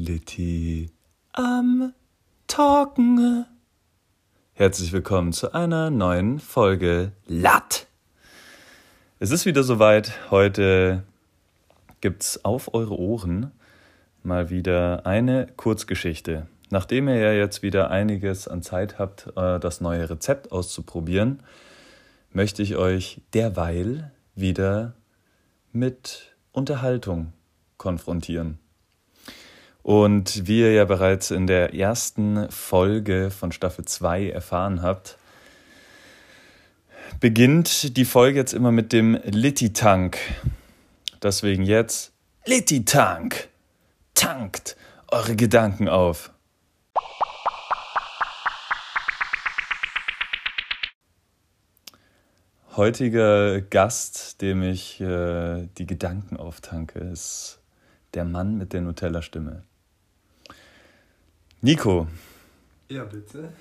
Litti am Talken. Herzlich willkommen zu einer neuen Folge Latt. Es ist wieder soweit. Heute gibt's auf eure Ohren mal wieder eine Kurzgeschichte. Nachdem ihr ja jetzt wieder einiges an Zeit habt, äh, das neue Rezept auszuprobieren, möchte ich euch derweil wieder mit Unterhaltung konfrontieren. Und wie ihr ja bereits in der ersten Folge von Staffel 2 erfahren habt, beginnt die Folge jetzt immer mit dem Litti-Tank. Deswegen jetzt Litti-Tank. Tankt eure Gedanken auf. Heutiger Gast, dem ich äh, die Gedanken auftanke, ist der Mann mit der Nutella-Stimme. Nico. Ja, bitte.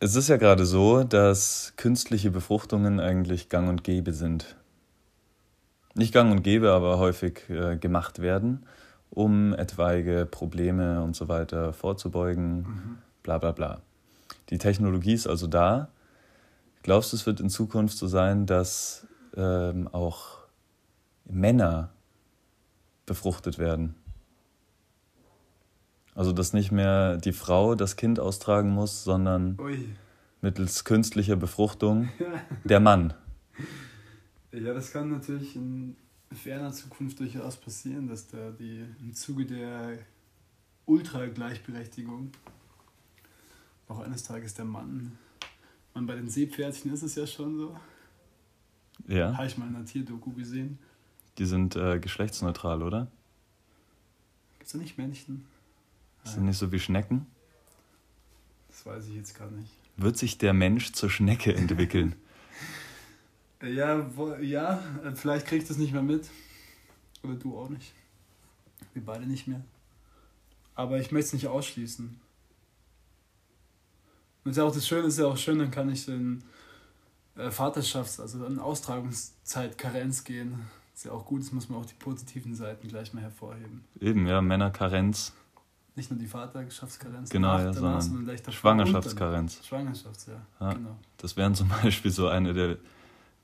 Es ist ja gerade so, dass künstliche Befruchtungen eigentlich gang und gäbe sind. Nicht gang und gäbe, aber häufig äh, gemacht werden, um etwaige Probleme und so weiter vorzubeugen, mhm. bla bla bla. Die Technologie ist also da. Glaubst du, es wird in Zukunft so sein, dass ähm, auch Männer befruchtet werden? Also, dass nicht mehr die Frau das Kind austragen muss, sondern Ui. mittels künstlicher Befruchtung der Mann. Ja, das kann natürlich in ferner Zukunft durchaus passieren, dass da die im Zuge der Ultra-Gleichberechtigung auch eines Tages der Mann. Man, bei den Seepferdchen ist es ja schon so. Ja. Habe ich mal in einer Tierdoku gesehen. Die sind äh, geschlechtsneutral, oder? Gibt es da nicht Männchen? Sind nicht so wie Schnecken? Das weiß ich jetzt gar nicht. Wird sich der Mensch zur Schnecke entwickeln? ja, wo, ja, vielleicht kriege ich das nicht mehr mit. Oder du auch nicht. Wir beide nicht mehr. Aber ich möchte es nicht ausschließen. Und ist ja auch das Schöne, ist ja auch schön, dann kann ich in äh, Vaterschafts-, also in Austragungszeit Karenz gehen. Ist ja auch gut, das muss man auch die positiven Seiten gleich mal hervorheben. Eben, ja, Männerkarenz nicht nur die Vaterschaftskarenz, genau, ja, sondern Schwangerschaftskarenz. Schwangerschafts, ja, ja, genau. Das wären zum Beispiel so eine der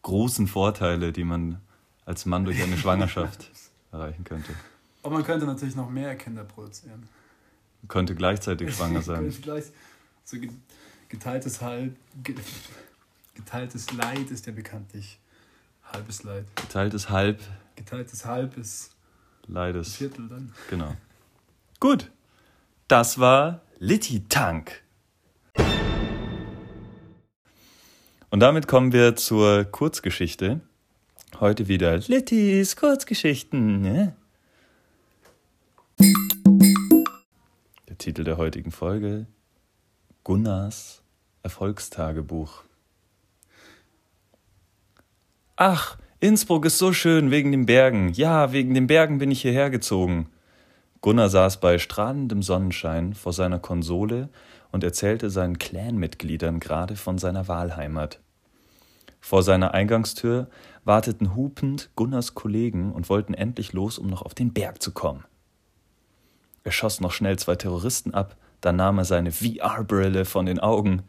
großen Vorteile, die man als Mann durch eine Schwangerschaft erreichen könnte. Aber man könnte natürlich noch mehr Kinder produzieren. Man könnte gleichzeitig schwanger sein. gleich, so geteiltes Halb, geteiltes Leid ist ja bekanntlich halbes Leid. Geteiltes Halb. Geteiltes Halb ist Leides. Viertel dann. Genau. Gut. Das war Litti Tank. Und damit kommen wir zur Kurzgeschichte. Heute wieder Littis Kurzgeschichten. Ne? Der Titel der heutigen Folge: Gunnars Erfolgstagebuch. Ach, Innsbruck ist so schön wegen den Bergen. Ja, wegen den Bergen bin ich hierher gezogen. Gunnar saß bei strahlendem Sonnenschein vor seiner Konsole und erzählte seinen Clanmitgliedern gerade von seiner Wahlheimat. Vor seiner Eingangstür warteten hupend Gunnars Kollegen und wollten endlich los, um noch auf den Berg zu kommen. Er schoss noch schnell zwei Terroristen ab, dann nahm er seine VR-Brille von den Augen.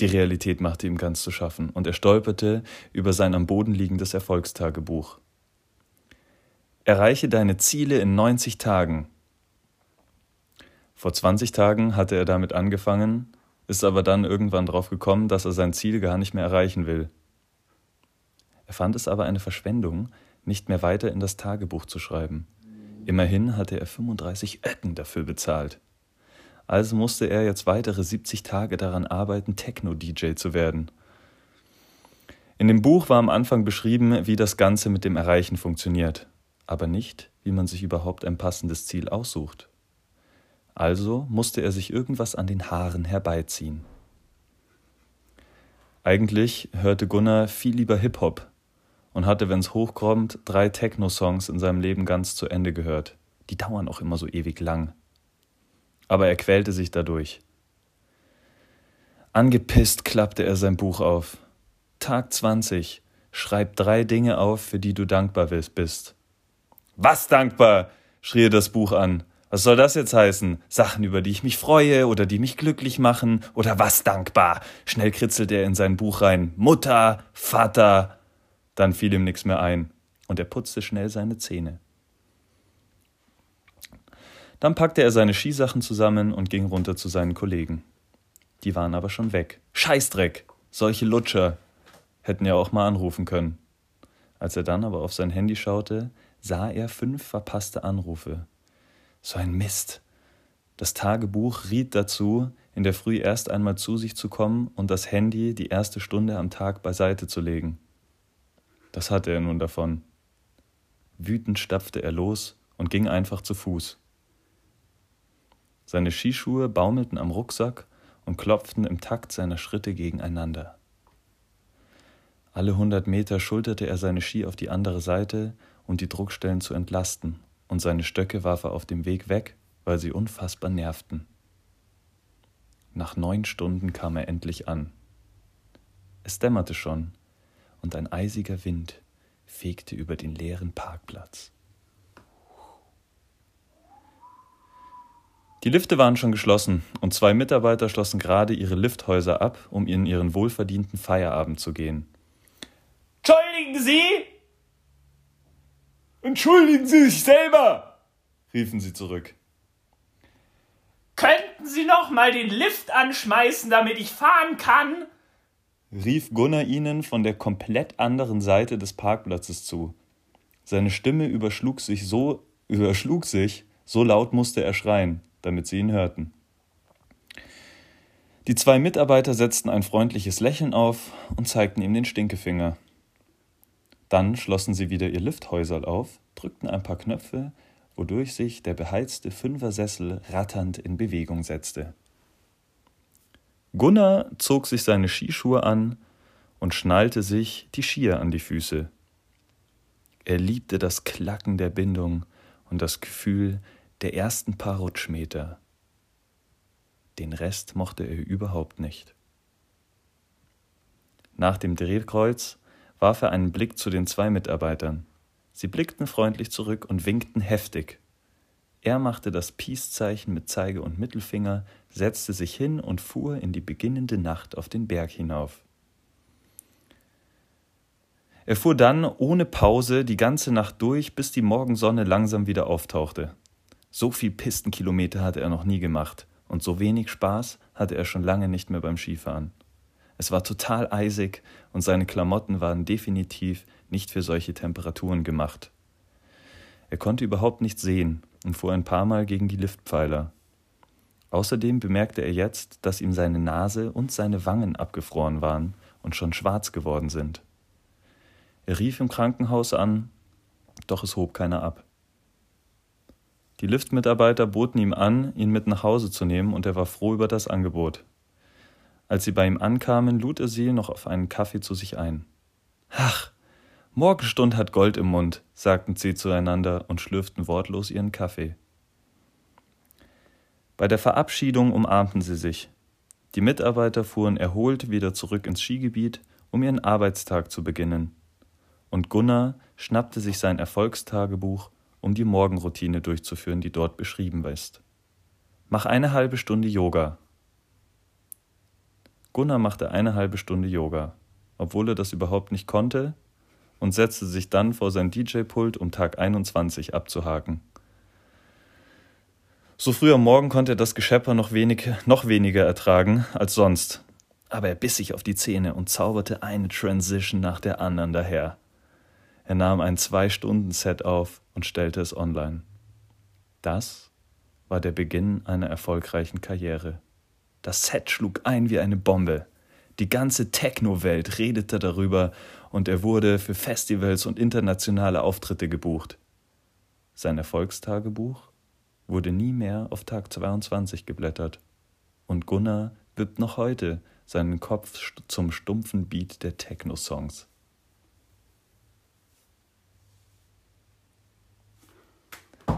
Die Realität machte ihm ganz zu schaffen, und er stolperte über sein am Boden liegendes Erfolgstagebuch. Erreiche deine Ziele in 90 Tagen. Vor 20 Tagen hatte er damit angefangen, ist aber dann irgendwann drauf gekommen, dass er sein Ziel gar nicht mehr erreichen will. Er fand es aber eine Verschwendung, nicht mehr weiter in das Tagebuch zu schreiben. Immerhin hatte er 35 Öcken dafür bezahlt. Also musste er jetzt weitere 70 Tage daran arbeiten, Techno-DJ zu werden. In dem Buch war am Anfang beschrieben, wie das Ganze mit dem Erreichen funktioniert aber nicht, wie man sich überhaupt ein passendes Ziel aussucht. Also musste er sich irgendwas an den Haaren herbeiziehen. Eigentlich hörte Gunnar viel lieber Hip-Hop und hatte, wenn's hochkommt, drei Techno-Songs in seinem Leben ganz zu Ende gehört. Die dauern auch immer so ewig lang. Aber er quälte sich dadurch. Angepisst klappte er sein Buch auf. Tag 20. Schreib drei Dinge auf, für die du dankbar bist. Was dankbar? schrie er das Buch an. Was soll das jetzt heißen? Sachen, über die ich mich freue oder die mich glücklich machen oder was dankbar? Schnell kritzelte er in sein Buch rein. Mutter, Vater. Dann fiel ihm nichts mehr ein und er putzte schnell seine Zähne. Dann packte er seine Skisachen zusammen und ging runter zu seinen Kollegen. Die waren aber schon weg. Scheißdreck! Solche Lutscher hätten ja auch mal anrufen können. Als er dann aber auf sein Handy schaute, sah er fünf verpasste Anrufe. So ein Mist. Das Tagebuch riet dazu, in der Früh erst einmal zu sich zu kommen und das Handy die erste Stunde am Tag beiseite zu legen. Das hatte er nun davon. Wütend stapfte er los und ging einfach zu Fuß. Seine Skischuhe baumelten am Rucksack und klopften im Takt seiner Schritte gegeneinander. Alle hundert Meter schulterte er seine Ski auf die andere Seite, um die Druckstellen zu entlasten und seine Stöcke warf er auf dem Weg weg, weil sie unfassbar nervten. Nach neun Stunden kam er endlich an. Es dämmerte schon, und ein eisiger Wind fegte über den leeren Parkplatz. Die Lifte waren schon geschlossen und zwei Mitarbeiter schlossen gerade ihre Lifthäuser ab, um in ihren wohlverdienten Feierabend zu gehen. Entschuldigen Sie, Entschuldigen Sie sich selber! riefen sie zurück. Könnten Sie noch mal den Lift anschmeißen, damit ich fahren kann? rief Gunnar ihnen von der komplett anderen Seite des Parkplatzes zu. Seine Stimme überschlug sich so, überschlug sich, so laut musste er schreien, damit sie ihn hörten. Die zwei Mitarbeiter setzten ein freundliches Lächeln auf und zeigten ihm den Stinkefinger. Dann schlossen sie wieder ihr Lifthäuserl auf, drückten ein paar Knöpfe, wodurch sich der beheizte Fünfersessel ratternd in Bewegung setzte. Gunnar zog sich seine Skischuhe an und schnallte sich die Skier an die Füße. Er liebte das Klacken der Bindung und das Gefühl der ersten paar Rutschmeter. Den Rest mochte er überhaupt nicht. Nach dem Drehkreuz warf er einen Blick zu den zwei Mitarbeitern. Sie blickten freundlich zurück und winkten heftig. Er machte das Peace-Zeichen mit Zeige und Mittelfinger, setzte sich hin und fuhr in die beginnende Nacht auf den Berg hinauf. Er fuhr dann ohne Pause die ganze Nacht durch, bis die Morgensonne langsam wieder auftauchte. So viel Pistenkilometer hatte er noch nie gemacht, und so wenig Spaß hatte er schon lange nicht mehr beim Skifahren. Es war total eisig und seine Klamotten waren definitiv nicht für solche Temperaturen gemacht. Er konnte überhaupt nicht sehen und fuhr ein paar Mal gegen die Liftpfeiler. Außerdem bemerkte er jetzt, dass ihm seine Nase und seine Wangen abgefroren waren und schon schwarz geworden sind. Er rief im Krankenhaus an, doch es hob keiner ab. Die Liftmitarbeiter boten ihm an, ihn mit nach Hause zu nehmen, und er war froh über das Angebot. Als sie bei ihm ankamen, lud er sie noch auf einen Kaffee zu sich ein. Ach, Morgenstund hat Gold im Mund, sagten sie zueinander und schlürften wortlos ihren Kaffee. Bei der Verabschiedung umarmten sie sich. Die Mitarbeiter fuhren erholt wieder zurück ins Skigebiet, um ihren Arbeitstag zu beginnen. Und Gunnar schnappte sich sein Erfolgstagebuch, um die Morgenroutine durchzuführen, die dort beschrieben ist. Mach eine halbe Stunde Yoga, Gunnar machte eine halbe Stunde Yoga, obwohl er das überhaupt nicht konnte, und setzte sich dann vor sein DJ-Pult, um Tag 21 abzuhaken. So früh am Morgen konnte er das Geschepper noch, wenig, noch weniger ertragen als sonst, aber er biss sich auf die Zähne und zauberte eine Transition nach der anderen daher. Er nahm ein Zwei-Stunden-Set auf und stellte es online. Das war der Beginn einer erfolgreichen Karriere. Das Set schlug ein wie eine Bombe. Die ganze Techno-Welt redete darüber und er wurde für Festivals und internationale Auftritte gebucht. Sein Erfolgstagebuch wurde nie mehr auf Tag 22 geblättert. Und Gunnar wippt noch heute seinen Kopf zum stumpfen Beat der Techno-Songs.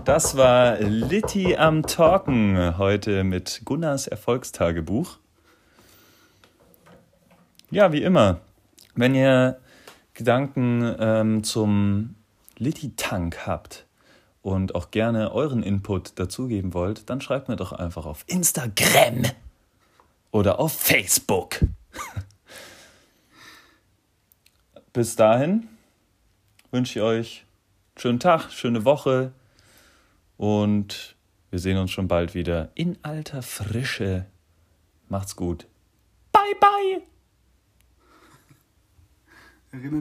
Das war Litti am Talken heute mit Gunnars Erfolgstagebuch. Ja, wie immer, wenn ihr Gedanken ähm, zum Litti-Tank habt, und auch gerne euren Input dazugeben wollt, dann schreibt mir doch einfach auf Instagram oder auf Facebook. Bis dahin wünsche ich euch schönen Tag, schöne Woche und wir sehen uns schon bald wieder in alter Frische. Macht's gut. Bye, bye. Erinnert